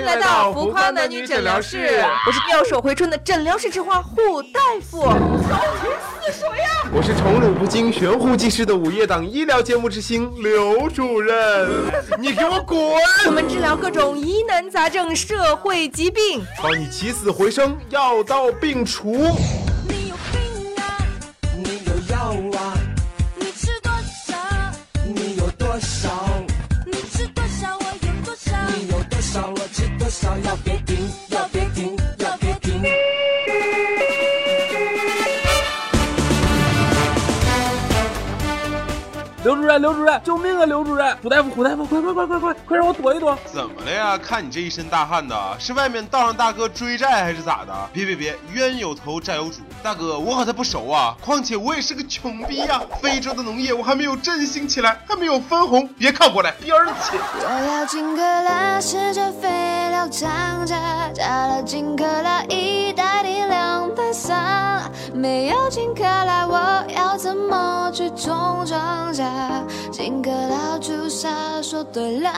迎来到浮夸男女诊疗室，我是妙手回春的诊疗室之花护大夫。高频似水呀！我是宠辱不惊、悬壶济世的午夜档医疗节目之星刘主任。你给我滚！我们治疗各种疑难杂症、社会疾病，帮你起死回生，药到病除。你有病啊！你有药啊！要别停，要别停，要别停。刘主任，刘主任，救命啊！刘主任，胡大夫，胡大夫，快快快快快，快让我躲一躲！怎么了呀？看你这一身大汗的，是外面道上大哥追债还是咋的？别别别，冤有头债有主，大哥我和他不熟啊，况且我也是个穷逼呀、非洲的农业我还没有振兴起来，还没有分红，别靠过来，边儿去！我要金克拉，试着肥料涨价，加了金克拉一袋定两袋撒。没有金克拉，我要怎么去种庄稼？金克拉朱砂说对了，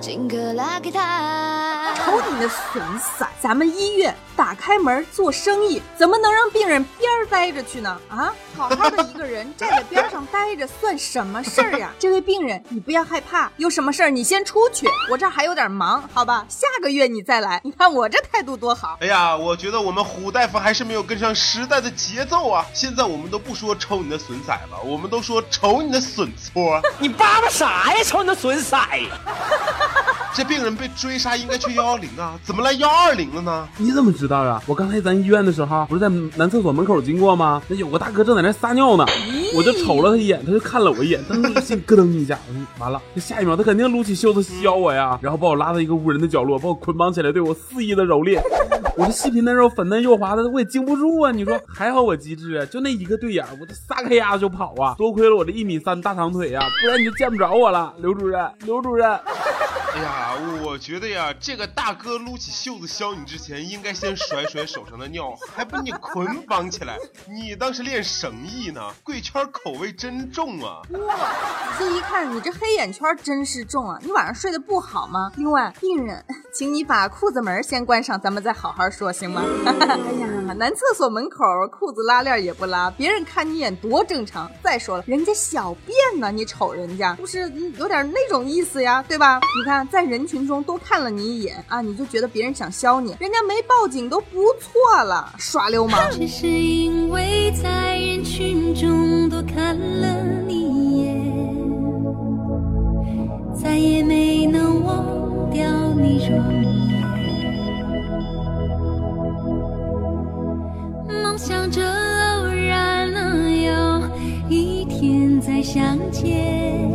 金克拉给他。瞅你那损色！咱们医院打开门做生意，怎么能让病人边儿待着去呢？啊，好好的一个人 站在边上待着算什么事儿呀？这位病人，你不要害怕，有什么事儿你先出去，我这还有点忙，好吧？下个月你再来。你看我这态度多好。哎呀，我觉得我们虎大夫还是没有跟上时代的节奏啊！现在我们都不说抽你的损色了，我们都说瞅你的损搓。你叭叭啥呀？瞅你的损色！这病人被追杀应该去幺幺零啊，怎么来幺二零了呢？你怎么知道啊？我刚才咱医院的时候，不是在男厕所门口经过吗？那有个大哥正在那撒尿呢，我就瞅了他一眼，他就看了我一眼，当时心咯噔一下，我说完了，这下一秒他肯定撸起袖子削我呀，然后把我拉到一个无人的角落，把我捆绑起来，对我肆意的蹂躏。我这细皮嫩肉、粉嫩又滑的，我也经不住啊！你说还好我机智啊，就那一个对眼，我这撒开丫子就跑啊！多亏了我这一米三大长腿呀、不然你就见不着我了，刘主任，刘主任。哎呀，我觉得呀，这个大哥撸起袖子削你之前，应该先甩甩手上的尿，还把你捆绑起来。你当时练绳艺呢？贵圈口味真重啊！哇这一看你这黑眼圈真是重啊！你晚上睡得不好吗？另外，病人，请你把裤子门先关上，咱们再好好说，行吗？哎呀，男厕所门口裤子拉链也不拉，别人看你一眼多正常。再说了，人家小便呢，你瞅人家，不是有点那种意思呀，对吧？你看在人群中多看了你一眼啊，你就觉得别人想削你，人家没报警都不错了，耍流氓。只是因为在人群中多看了你一眼，再也没能忘掉你容颜。相见，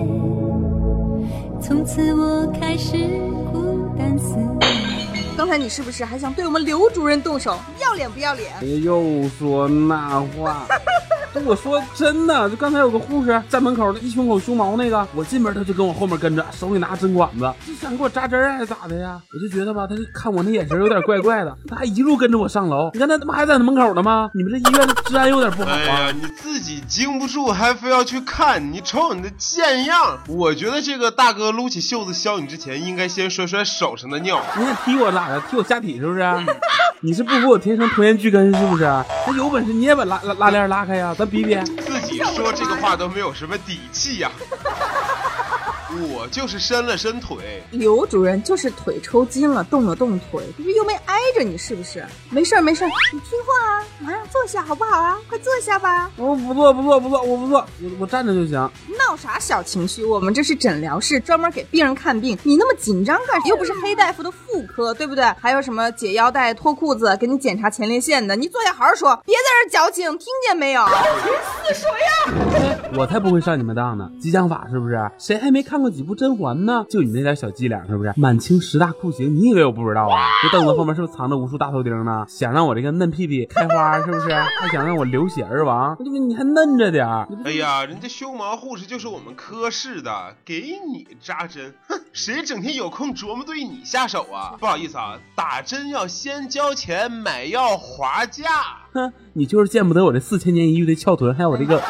从此我开始孤单思念。刚才你是不是还想对我们刘主任动手？要脸不要脸？别又说那话。我说真的，就刚才有个护士在门口一胸口胸毛那个，我进门他就跟我后面跟着，手里拿针管子，就想给我扎针还是咋的呀？我就觉得吧，他就看我那眼神有点怪怪的，他还一路跟着我上楼。你看他他妈还在那门口呢吗？你们这医院的治安有点不好哎呀，啊！你自己经不住，还非要去看，你瞅你的贱样！我觉得这个大哥撸起袖子削你之前，应该先甩甩手上的尿。你想踢我咋的？踢我下体是不是？你是不服我天生拖延巨根是不是？那有本事你也把拉拉拉链拉开呀，比比。自己说这个话都没有什么底气呀、我就是伸了伸腿，刘主任就是腿抽筋了，动了动腿，不是又没挨着你，是不是？没事儿没事儿，你听话啊，马上坐下好不好啊？快坐下吧。我不坐不坐不坐，我不坐，我我站着就行。闹啥小情绪？我们这是诊疗室，专门给病人看病，你那么紧张干啥？又不是黑大夫的妇科，对不对？还有什么解腰带、脱裤子，给你检查前列腺的，你坐下好好说，别在这矫情，听见没有？我才不会上你们当呢！激将法是不是？谁还没看过几部甄嬛呢？就你那点小伎俩是不是？满清十大酷刑，你以为我不知道啊？这凳子后面是不是藏着无数大头钉呢？想让我这个嫩屁屁开花是不是？还想让我流血而亡？你还嫩着点儿。哎呀，人家胸毛护士就是我们科室的，给你扎针，哼，谁整天有空琢磨对你下手啊？不好意思啊，打针要先交钱，买药划价。哼，你就是见不得我这四千年一遇的翘臀，还有我这个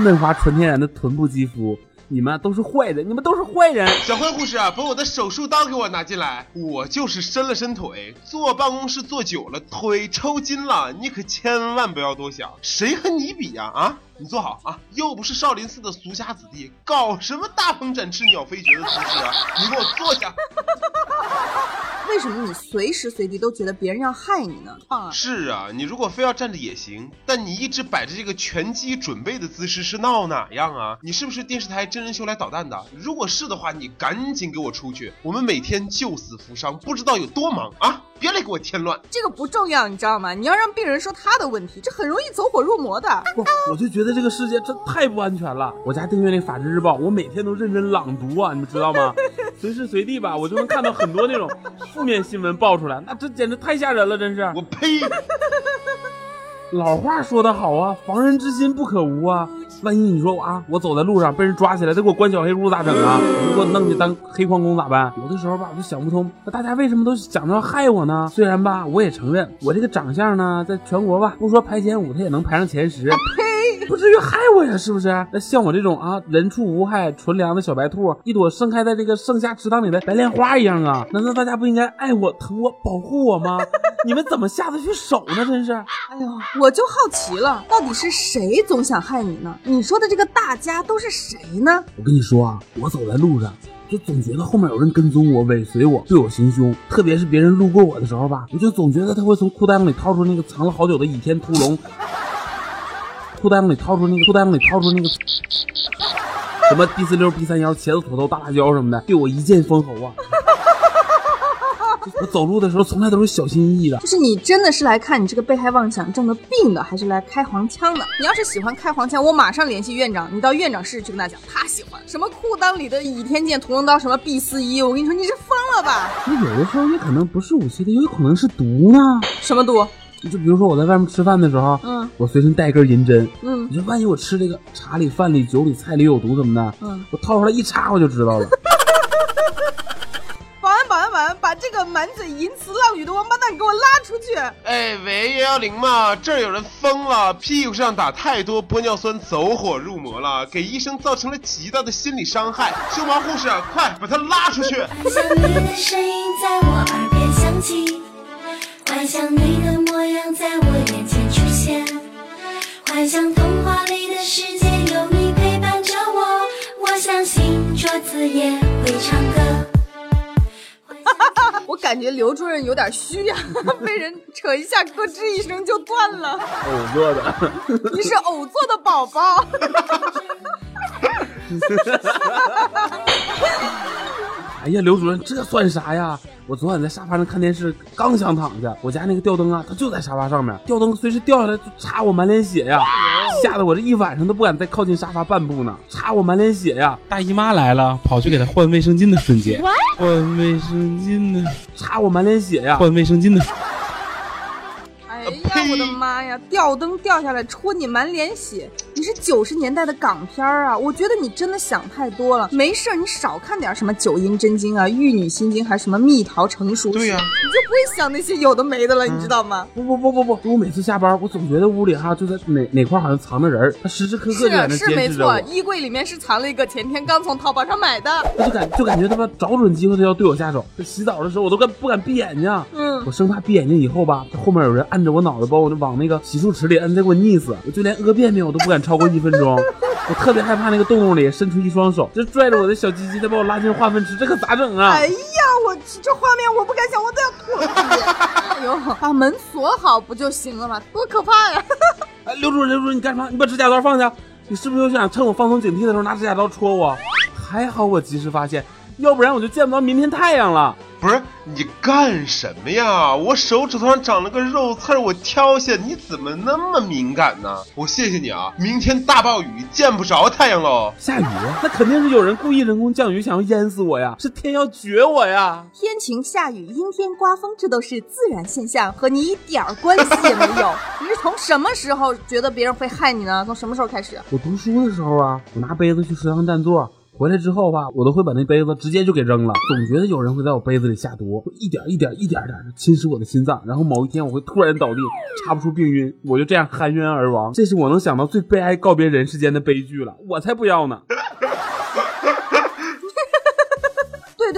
嫩滑纯天然的臀部肌肤。你们都是坏人，你们都是坏人。小坏护士啊，把我的手术刀给我拿进来。我就是伸了伸腿，坐办公室坐久了，腿抽筋了。你可千万不要多想，谁和你比呀、啊？你坐好啊，又不是少林寺的俗家子弟，搞什么大鹏展翅、鸟飞绝的姿势啊？你给我坐下。为什么你随时随地都觉得别人要害你呢？啊！是啊，你如果非要站着也行，但你一直摆着这个拳击准备的姿势是闹哪样啊？你是不是电视台真人秀来捣蛋的？如果是的话，你赶紧给我出去！我们每天救死扶伤，不知道有多忙啊！别来给我添乱。这个不重要，你知道吗？你要让病人说他的问题，这很容易走火入魔的。不，我就觉得这个世界真太不安全了。我家订阅那《法制日报》，我每天都认真朗读啊，你们知道吗？随时随地吧，我就能看到很多那种负面新闻爆出来，那这简直太吓人了，真是。我呸！老话说得好啊，防人之心不可无啊。万一你说啊，我走在路上被人抓起来，再给我关小黑屋咋整啊？你给我弄去当黑矿工咋办？有的时候吧，我就想不通，那大家为什么都想着要害我呢？虽然吧，我也承认我这个长相呢，在全国吧，不说排前五，他也能排上前十。呸不至于害我呀，是不是？那像我这种啊，人畜无害、纯良的小白兔，一朵盛开在这个盛夏池塘里的白莲花一样啊！难道大家不应该爱我、疼我、保护我吗？你们怎么下得去手呢？真是！哎呦，我就好奇了，到底是谁总想害你呢？你说的这个大家都是谁呢？我跟你说啊，我走在路上。就总觉得后面有人跟踪我、尾随我、对我行凶，特别是别人路过我的时候吧，我就总觉得他会从裤裆里掏出那个藏了好久的倚天屠龙，裤裆里掏出那个裤裆里掏出那个什么 B 四六、B 三幺、茄子土豆、大辣椒什么的，对我一剑封喉啊！我走路的时候从来都是小心翼翼的。就是你真的是来看你这个被害妄想症的病的，还是来开黄腔的？你要是喜欢开黄腔，我马上联系院长，你到院长室去跟他讲，他喜欢什么裤裆里的倚天剑、屠龙刀，什么 B 四一，我跟你说你是疯了吧？那有的时候也可能不是武器的，也有可能是毒呢。什么毒？就比如说我在外面吃饭的时候，嗯，我随身带一根银针，嗯，你说万一我吃这个茶里、饭里、酒里、菜里有毒什么的，嗯，我掏出来一插我就知道了。满嘴淫词浪语的王八蛋给我拉出去！哎喂，幺幺零嘛，这儿有人疯了，屁股上打太多玻尿酸，走火入魔了，给医生造成了极大的心理伤害。修毛护士，快把他拉出去！幻想你的声音在我耳边响起，幻想你的模样在我眼前出现，幻想童话里的世界有你陪伴着我，我相信桌子也会唱歌。我感觉刘主任有点虚呀、被人扯一下，咯吱一声就断了。偶做的，你是偶做的宝宝。哎呀，刘主任，这算啥呀？我昨晚在沙发上看电视，刚想躺下，我家那个吊灯啊，它就在沙发上面，吊灯随时掉下来就插我满脸血呀，吓得我这一晚上都不敢再靠近沙发半步呢，插我满脸血呀，大姨妈来了，跑去给她换卫生巾的瞬间，换卫生巾呢，插我满脸血呀，换卫生巾的。我的妈呀！吊灯掉下来戳你满脸血，你是九十年代的港片儿啊！我觉得你真的想太多了。没事儿，你少看点什么九阴真经啊、玉女心经，还什么蜜桃成熟对呀你就不会想那些有的没的了，你知道吗？不不不不不，我每次下班，我总觉得屋里哈就在哪哪块好像藏着人儿，他时时刻刻就在那是是没错衣柜里面是藏了一个前天刚从淘宝上买的。他就感就感觉他妈找准机会他要对我下手。这洗澡的时候我都敢不敢闭眼睛，嗯我生怕闭眼睛以后吧，后面有人按着我脑袋把我往那个洗漱池里摁，再给我溺死。我就连屙便便我都不敢超过一分钟，我特别害怕那个洞洞里伸出一双手，就拽着我的小鸡鸡，再把我拉进化粪池，这可咋整啊？哎呀，我这画面我不敢想，我都要吐了。哎呦，把门锁好不就行了吗？多可怕呀！哎，刘主任，刘主任，你干什么？你把指甲刀放下！你是不是又想趁我放松警惕的时候拿指甲刀戳我？还好我及时发现，要不然我就见不到明天太阳了。不是你干什么呀？我手指头上长了个肉刺儿，我挑下，你怎么那么敏感呢？我谢谢你啊！明天大暴雨，见不着太阳喽。下雨，那肯定是有人故意人工降雨，想要淹死我呀！是天要绝我呀！天晴、下雨、阴天、刮风，这都是自然现象，和你一点儿关系也没有。你是从什么时候觉得别人会害你呢？从什么时候开始？我读书的时候啊，我拿杯子去食堂占座，回来之后吧，我都会把那杯子直接就给扔了。总觉得有人会在我杯子里下毒，一点一点一点点的侵蚀我的心脏，然后某一天我会突然倒地，查不出病因，我就这样含冤而亡。这是我能想到最悲哀告别人世间的悲剧了，我才不要呢！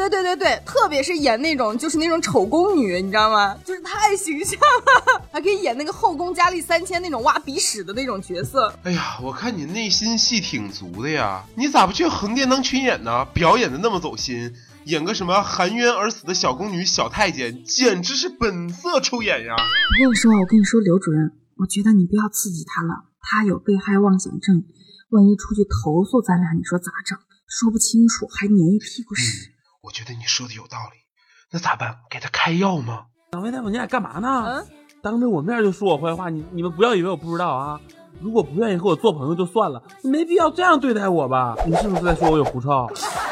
对对对对，特别是演那种就是那种丑宫女，你知道吗？就是太形象了，还可以演那个后宫佳丽三千那种挖鼻屎的那种角色。哎呀，我看你内心戏挺足的呀，你咋不去横店当群演呢？表演的那么走心，演个什么含冤而死的小宫女、小太监，简直是本色出演呀！我跟你说，我跟你说，刘主任，我觉得你不要刺激他了，他有被害妄想症，万一出去投诉咱俩，你说咋整？说不清楚还粘一屁股屎。我觉得你说的有道理，那咋办？给他开药吗？两位大夫，你俩干嘛呢？嗯，当着我面就说我坏话，你你们不要以为我不知道啊！如果不愿意和我做朋友就算了，没必要这样对待我吧？你是不是在说我有狐臭？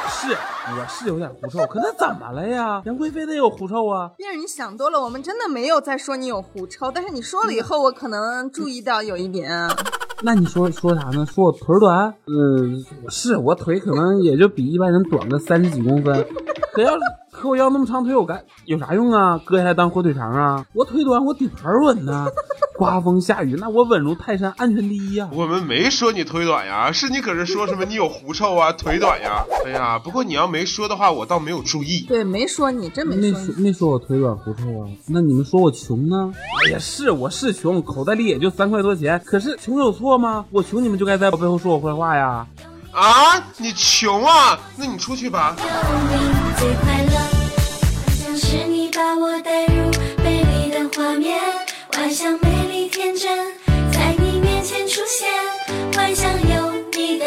是，我是有点狐臭，可那怎么了呀？杨贵妃她也有狐臭啊！病人，你想多了，我们真的没有在说你有狐臭，但是你说了以后，我可能注意到有一点。那你说说啥呢？说我腿短？嗯，是我腿可能也就比一般人短个三十几公分，可要是可我要那么长腿，我干有啥用啊？割下来当火腿肠啊？我腿短，我底盘稳呐。刮风下雨，那我稳如泰山，安全第一呀、我们没说你腿短呀，是你搁这说什么你有狐臭啊，腿短呀？哎呀，不过你要没说的话，我倒没有注意。对，没说你，真没没说没。说没说我腿短狐臭啊？那你们说我穷呢？哎呀，是我是穷，口袋里也就三块多钱。可是穷有错吗？我穷你们就该在我背后说我坏话呀？啊，你穷啊？那你出去吧。有你最快乐，好像是你把我带入美丽的画面，幻想美丽天真在你面前出现，幻想有你的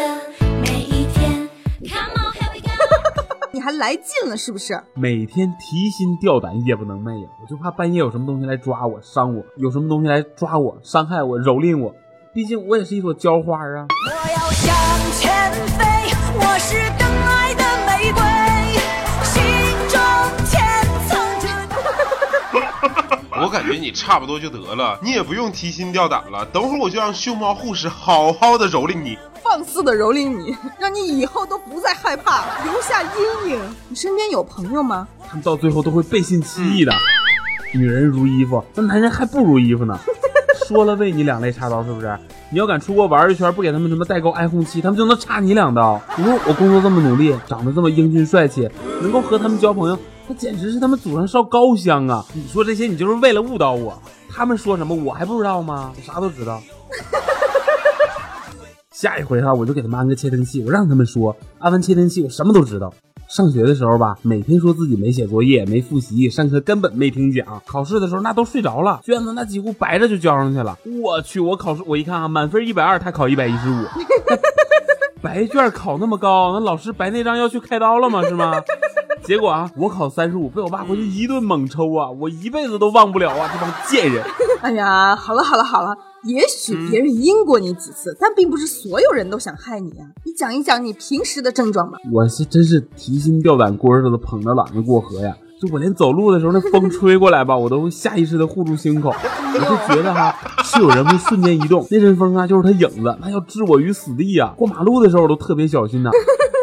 每一天。Come on, here we go。你还来劲了是不是？每天提心吊胆，夜不能寐呀！我就怕半夜有什么东西来抓我、伤我，有什么东西来抓我、伤害我、蹂躏我。毕竟我也是一朵娇花啊！我要向前感觉你差不多就得了，你也不用提心吊胆了。等会儿我就让熊猫护士好好的蹂躏你。放肆的蹂躏你，让你以后都不再害怕，留下阴影。你身边有朋友吗？他们到最后都会背信弃义的。女人如衣服，那男人还不如衣服呢。说了为你两肋插刀，是不是？你要敢出国玩一圈，不给他们什么代购 iPhone 七，他们就能插你两刀。你说我工作这么努力，长得这么英俊帅气，能够和他们交朋友，那简直是他们祖上烧高香啊！你说这些，你就是为了误导我。他们说什么，我还不知道吗？我啥都知道。下一回哈，我就给他们安个窃听器，我让他们说，安完窃听器，我什么都知道。上学的时候吧，每天说自己没写作业、没复习，上课根本没听讲。考试的时候那都睡着了，卷子那几乎白着就交上去了。我去，我考试我一看啊，满分一百二，他考一百一十五，白卷考那么高，那老师白内障要去开刀了吗？是吗？结果啊，我考三十五，被我爸回去一顿猛抽啊，我一辈子都忘不了啊，这帮贱人。哎呀，好了好了好了，也许别人阴过你几次，但并不是所有人都想害你啊。你讲一讲你平时的症状吧。我是真是提心吊胆，聒儿似的捧着膀子过河呀。就我连走路的时候，那风吹过来吧，我都会下意识的护住心口。我就觉得哈，是有人会瞬间移动，那阵风啊，就是他影子，那要置我于死地呀。过马路的时候，我都特别小心呐。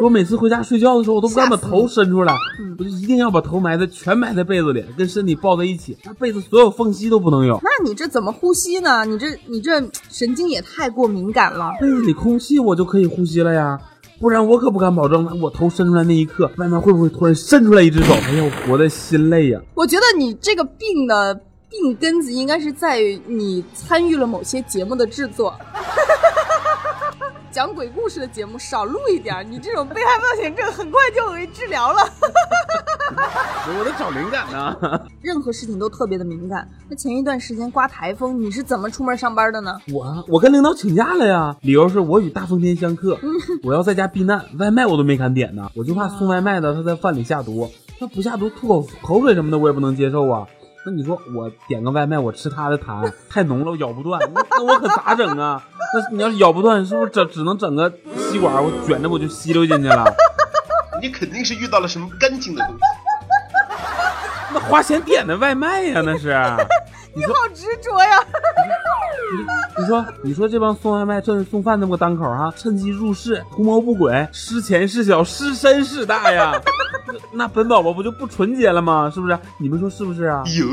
我每次回家睡觉的时候，我都不敢把头伸出来，我就一定要把头埋在全埋在被子里，跟身体抱在一起，那被子所有缝隙都不能有。那你这怎么呼吸呢？你这你这神经也太过敏感了。被子里空气我就可以呼吸了呀。不然我可不敢保证，我头伸出来那一刻，外面会不会突然伸出来一只手？哎呀，我活的心累呀！我觉得你这个病的病根子应该是在于你参与了某些节目的制作。讲鬼故事的节目少录一点，你这种被害妄想症很快就为治疗了。我在找灵感呢。任何事情都特别的敏感。那前一段时间刮台风，你是怎么出门上班的呢？我我跟领导请假了呀，理由是我与大风天相克，我要在家避难，外卖我都没敢点呢，我就怕送外卖的他在饭里下毒，他不下毒吐口口水什么的我也不能接受啊。那你说我点个外卖，我吃他的痰太浓了，我咬不断，那那我可咋整啊？那你要是咬不断，是不是整只能整个吸管，我卷着我就吸溜进去了？你肯定是遇到了什么干净的东西。那花钱点的外卖呀，那是。你好执着呀！你说，你说这帮送外卖、这送饭那么个单口哈、趁机入室，图谋不轨，失钱事小，失身事大呀！那本宝宝不就不纯洁了吗？是不是？你们说是不是啊？哟，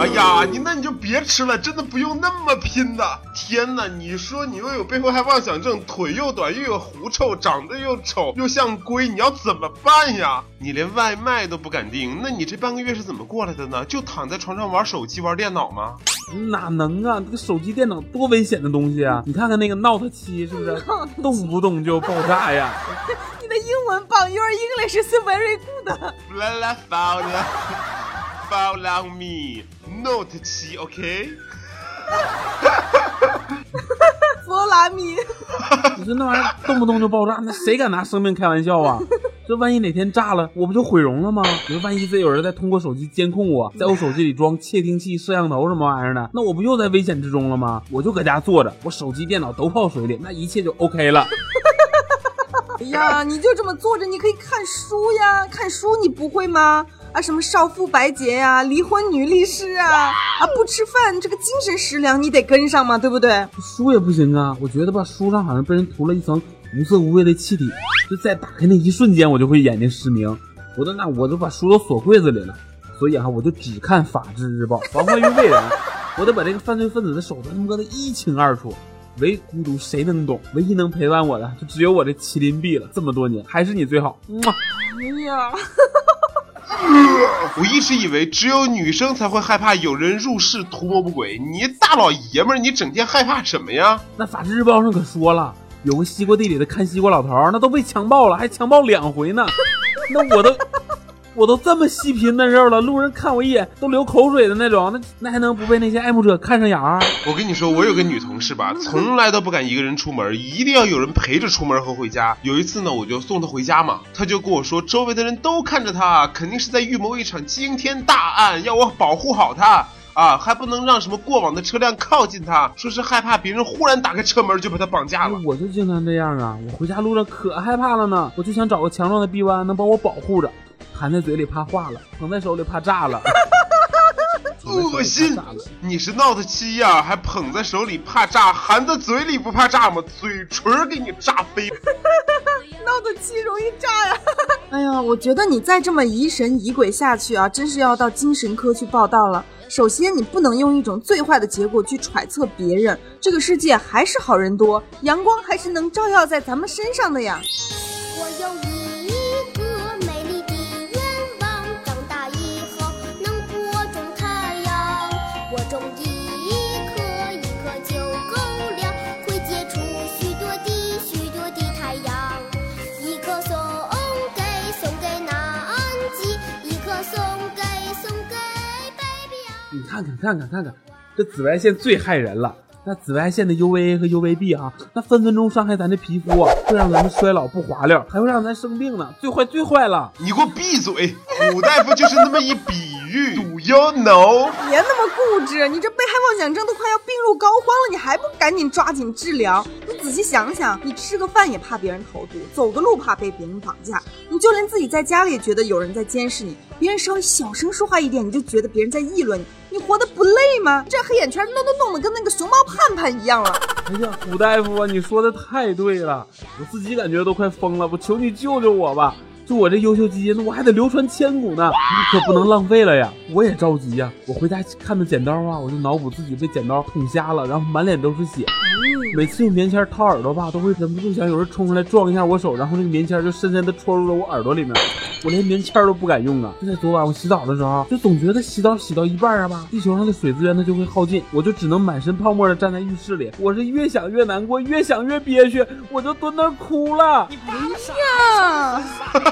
哎呀，你那你就别吃了，真的不用那么拼的。天哪，你说你又有被迫害妄想症，腿又短又有狐臭，长得又丑又像龟，你要怎么办呀？你连外卖都不敢订，那你这半个月是怎么过来的呢？就躺在床上玩手机、玩电脑吗？哪能啊？这个手机、电脑多危险的东西啊！你看看那个 Note 七，是不是动不动就爆炸呀？你的英文棒 Your English is very good。La la follow follow me Note 七，OK？佛拉米，你说那玩意儿动不动就爆炸，那谁敢拿生命开玩笑啊？这万一哪天炸了，我不就毁容了吗？你说万一再有人再通过手机监控我，在我手机里装窃听器、摄像头什么玩意儿的，那我不又在危险之中了吗？我就搁家坐着，我手机、电脑都泡水里，那一切就 OK 了。哎呀，你就这么坐着，你可以看书呀，看书你不会吗？啊，什么少妇白洁呀、离婚女律师啊，啊，不吃饭这个精神食粮你得跟上嘛，对不对？书也不行啊，我觉得吧，书上好像被人涂了一层无色无味的气体，就在打开那一瞬间，我就会眼睛失明。我都那我都把书都锁柜子里了，所以啊，我就只看《法制日报》，防患于未然。我得把这个犯罪分子的手段摸得一清二楚。唯孤独谁能懂？唯一能陪伴我的，就只有我这麒麟臂了。这么多年，还是你最好。么哎呀，我一直以为只有女生才会害怕有人入室图谋不轨，你大老爷们儿，你整天害怕什么呀？那《法制日报》上可说了，有个西瓜地里的看西瓜老头儿，那都被强暴了，还强暴两回呢。那我都我都这么细皮嫩肉了，路人看我一眼都流口水的那种，那那还能不被那些爱慕者看上眼儿？我跟你说，我有个女同事吧，从来都不敢一个人出门，一定要有人陪着出门和回家。有一次呢，我就送她回家嘛，她就跟我说，周围的人都看着她，肯定是在预谋一场惊天大案，要我保护好她。啊，还不能让什么过往的车辆靠近他，说是害怕别人忽然打开车门就把他绑架了。我就经常这样啊，我回家路上可害怕了呢，我就想找个强壮的臂弯能帮我保护着，含在嘴里怕化了，捧在手里怕炸了。恶心！你是 Note 七呀，还捧在手里怕炸，含在嘴里不怕炸吗？嘴唇给你炸飞！！Note 七容易炸呀！哎呀，我觉得你再这么疑神疑鬼下去啊，真是要到精神科去报道了。首先，你不能用一种最坏的结果去揣测别人。这个世界还是好人多，阳光还是能照耀在咱们身上的呀。我有看看看看看看，这紫外线最害人了。那紫外线的 UVA 和 UVB 啊，那分分钟伤害咱的皮肤啊，会让咱们衰老不滑溜，还会让咱生病呢。最坏最坏了！你给我闭嘴！古大夫就是那么一比喻，Do you know？别那么固执，你这被害妄想症都快要病入膏肓了，你还不赶紧抓紧治疗？你仔细想想，你吃个饭也怕别人投毒，走个路怕被别人绑架，你就连自己在家里也觉得有人在监视你，别人稍微小声说话一点，你就觉得别人在议论你，你活得不累吗？这黑眼圈弄都弄得跟那个熊猫盼盼一样了。哎呀，古大夫啊，你说的太对了，我自己感觉都快疯了，我求你救救我吧！就我这优秀基因，那我还得流传千古呢，你可不能浪费了呀！我也着急呀，我回家看到剪刀啊，我就脑补自己被剪刀捅瞎了，然后满脸都是血。每次用棉签掏耳朵吧，都会忍不住想有人冲出来撞一下我手，然后那个棉签就深深的戳入了我耳朵里面。我连棉签都不敢用啊！就在昨晚我洗澡的时候，就总觉得洗澡洗到一半啊吧，地球上的水资源它就会耗尽，我就只能满身泡沫的站在浴室里。我是越想越难过，越想越憋屈，我就蹲那儿哭了。你呀，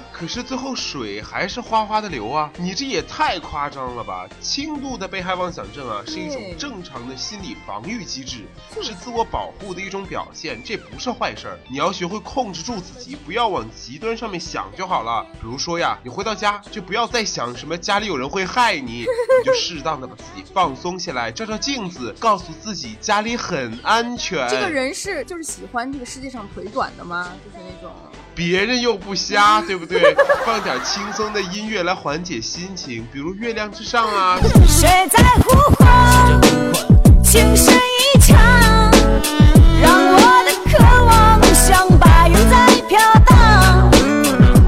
可是最后水还是哗哗的流啊！你这也太夸张了吧！轻度的被害妄想症啊，是一种正常的心理防御机制，是自我保护的一种表现，这不是坏事儿。你要学会控制住自己，不要往极端上面想就好了。比如说呀，你回到家就不要再想什么家里有人会害你，你就适当的把自己放松下来，照照镜子，告诉自己家里很安全。这个人是就是喜欢这个世界上腿短的吗？就是那种。别人又不瞎，对不对？放点轻松的音乐来缓解心情比如月亮之上啊。谁在呼唤情深意长让我的渴望像白云在飘荡。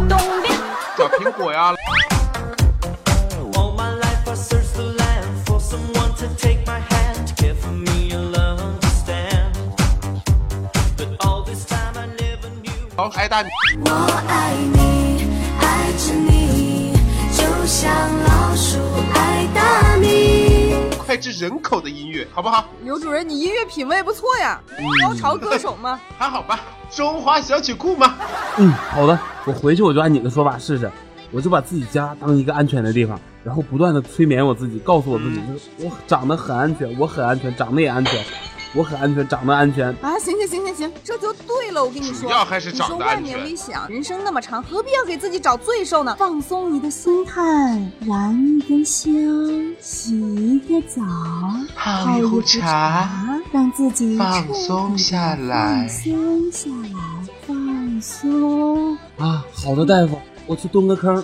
东边。小苹果呀 all 我爱你。像老鼠爱大米。脍炙人口的音乐，好不好？刘主任，你音乐品味不错呀，高潮歌手吗？还好吧，中华小曲库吗。嗯，好的，我回去我就按你的说法试试，我就把自己家当一个安全的地方，然后不断的催眠我自己，告诉我自己，就是我长得很安全，我很安全，长得也安全，我很安全，长得安全。啊，行行行行行，这就对了。我跟你说，主要还是长得你说外安全面危险，人生那么长，何必要给自己找罪受呢？放松你的心态，燃一根香，洗一个澡，泡一壶茶，让自己放松下来放松下来，放松。啊，好的，大夫，我去蹲个坑。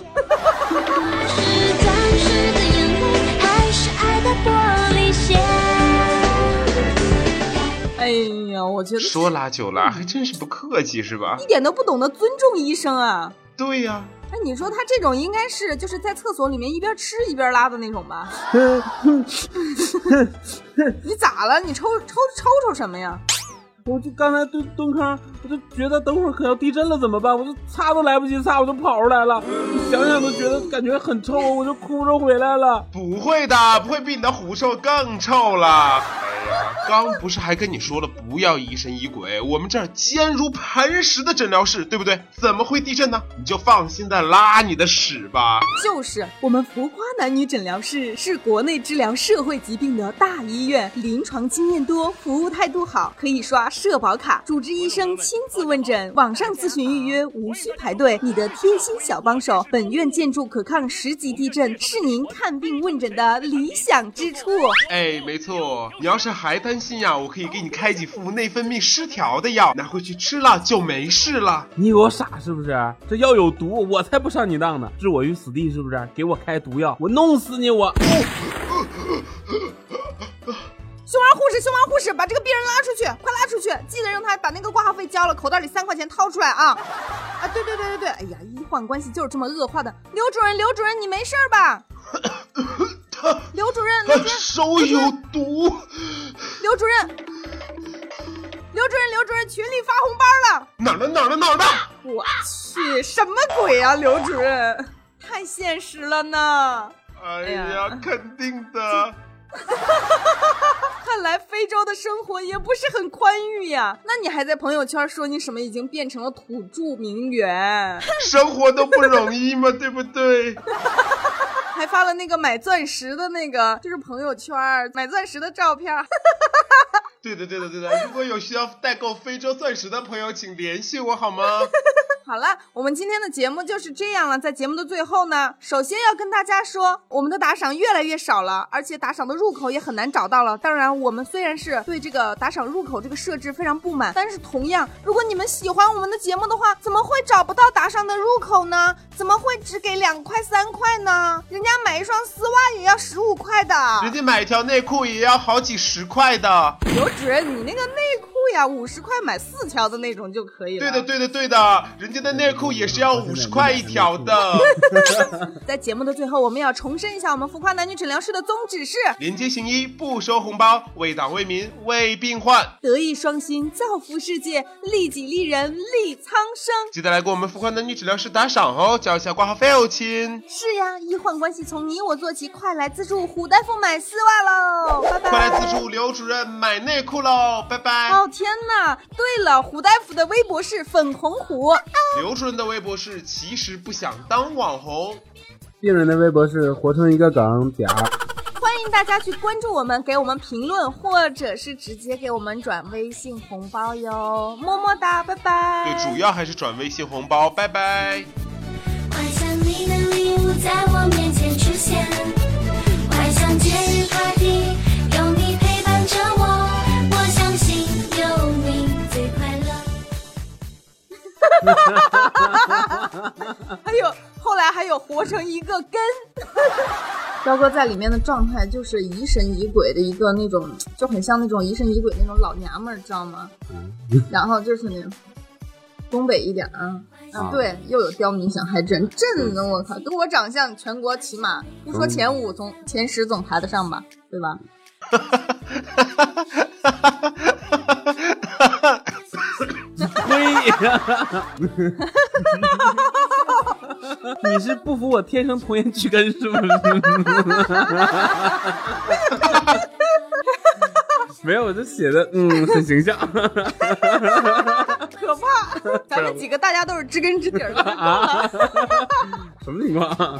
我觉得说拉就拉，还真是不客气是吧一？点都不懂得尊重医生啊。对呀、哎，你说他这种应该是就是在厕所里面一边吃一边拉的那种吧？你咋了？你抽抽抽抽什么呀？我就刚才蹲蹲坑，我就觉得等会儿可要地震了怎么办？我就擦都来不及擦，我就跑出来了。想想都觉得感觉很臭，我就哭着回来了。不会的，不会比你的狐臭更臭了。刚不是还跟你说了不要疑神疑鬼，我们这儿坚如磐石的诊疗室，对不对？怎么会地震呢？你就放心的拉你的屎吧。就是我们浮夸男女诊疗室是国内治疗社会疾病的大医院，临床经验多，服务态度好，可以刷社保卡，主治医生亲自问诊，网上咨询预约无需排队，你的贴心小帮手。本院建筑可抗十级地震，是您看病问诊的理想之处。哎，没错，你要是还担心呀，我可以给你开几副内分泌失调的药，拿回去吃了就没事了。你以为我傻是不是？这药有毒，我才不上你当呢！置我于死地是不是？给我开毒药，我弄死你！我胸儿护士，胸儿护士，把这个病人拉出去，快拉出去！记得让他把那个挂号费交了，口袋里三块钱掏出来啊！啊，对对对对对，哎呀，医患关系就是这么恶化的。刘主任，刘主任，你没事儿吧？刘主任，手有毒。刘主任，刘主任，刘主任，群里发红包了！哪儿呢？哪儿呢？哪儿呢？我去，什么鬼啊，刘主任，太现实了呢！哎呀呀，肯定的。看来非洲的生活也不是很宽裕呀。那你还在朋友圈说你什么已经变成了土著名媛，生活都不容易嘛，对不对？还发了那个买钻石的那个，就是朋友圈买钻石的照片。对的，对的，对的。如果有需要代购非洲钻石的朋友，请联系我好吗？好了，我们今天的节目就是这样了。在节目的最后呢，首先要跟大家说，我们的打赏越来越少了，而且打赏的入口也很难找到了。当然，我们虽然是对这个打赏入口这个设置非常不满，但是同样，如果你们喜欢我们的节目的话，怎么会找不到打赏的入口呢？怎么会只给两块三块呢？人家买一双丝袜也要十五块的。人家买一条内裤也要好几十块的。刘主任，你那个内裤呀，五十块买四条的那种就可以了。对的，对的，对的，人家的内裤也是要五十块一条的。在节目的最后，我们要重申一下我们浮夸男女诊疗室的宗旨是：廉洁行医，不收红包，为党为民为病患。德艺双馨，造福世界，利己利人，利苍生。记得来给我们浮夸男女诊疗室打赏哦，交一下挂号费哦，亲。是呀，医患关系从你我做起，快来资助虎大夫买丝袜喽！拜拜。快来资助刘主任买内裤喽，拜拜。哦天哪！对了，胡大夫的微博是粉红虎。刘主任的微博是其实不想当网红。病人的微博是活成一个梗点儿。欢迎大家去关注我们，给我们评论，或者是直接给我们转微信红包哟，么么哒，拜拜。对，主要还是转微信红包，拜拜。幻想你的礼物在我面前出现，还有后来还有活成一个根。彪哥在里面的状态就是疑神疑鬼的一个那种，就很像那种疑神疑鬼那种老娘们儿，知道吗？然后就是那种东北一点啊，啊，对，又有刁民想害朕，朕呢，我靠，跟我长相，全国起码不说前五，总前十总排得上吧，对吧？对呀，你是不服我天生童颜巨根是不是？没有，我就写的嗯很形象可怕！咱们几个大家都是知根知底儿的。啊，什么情况？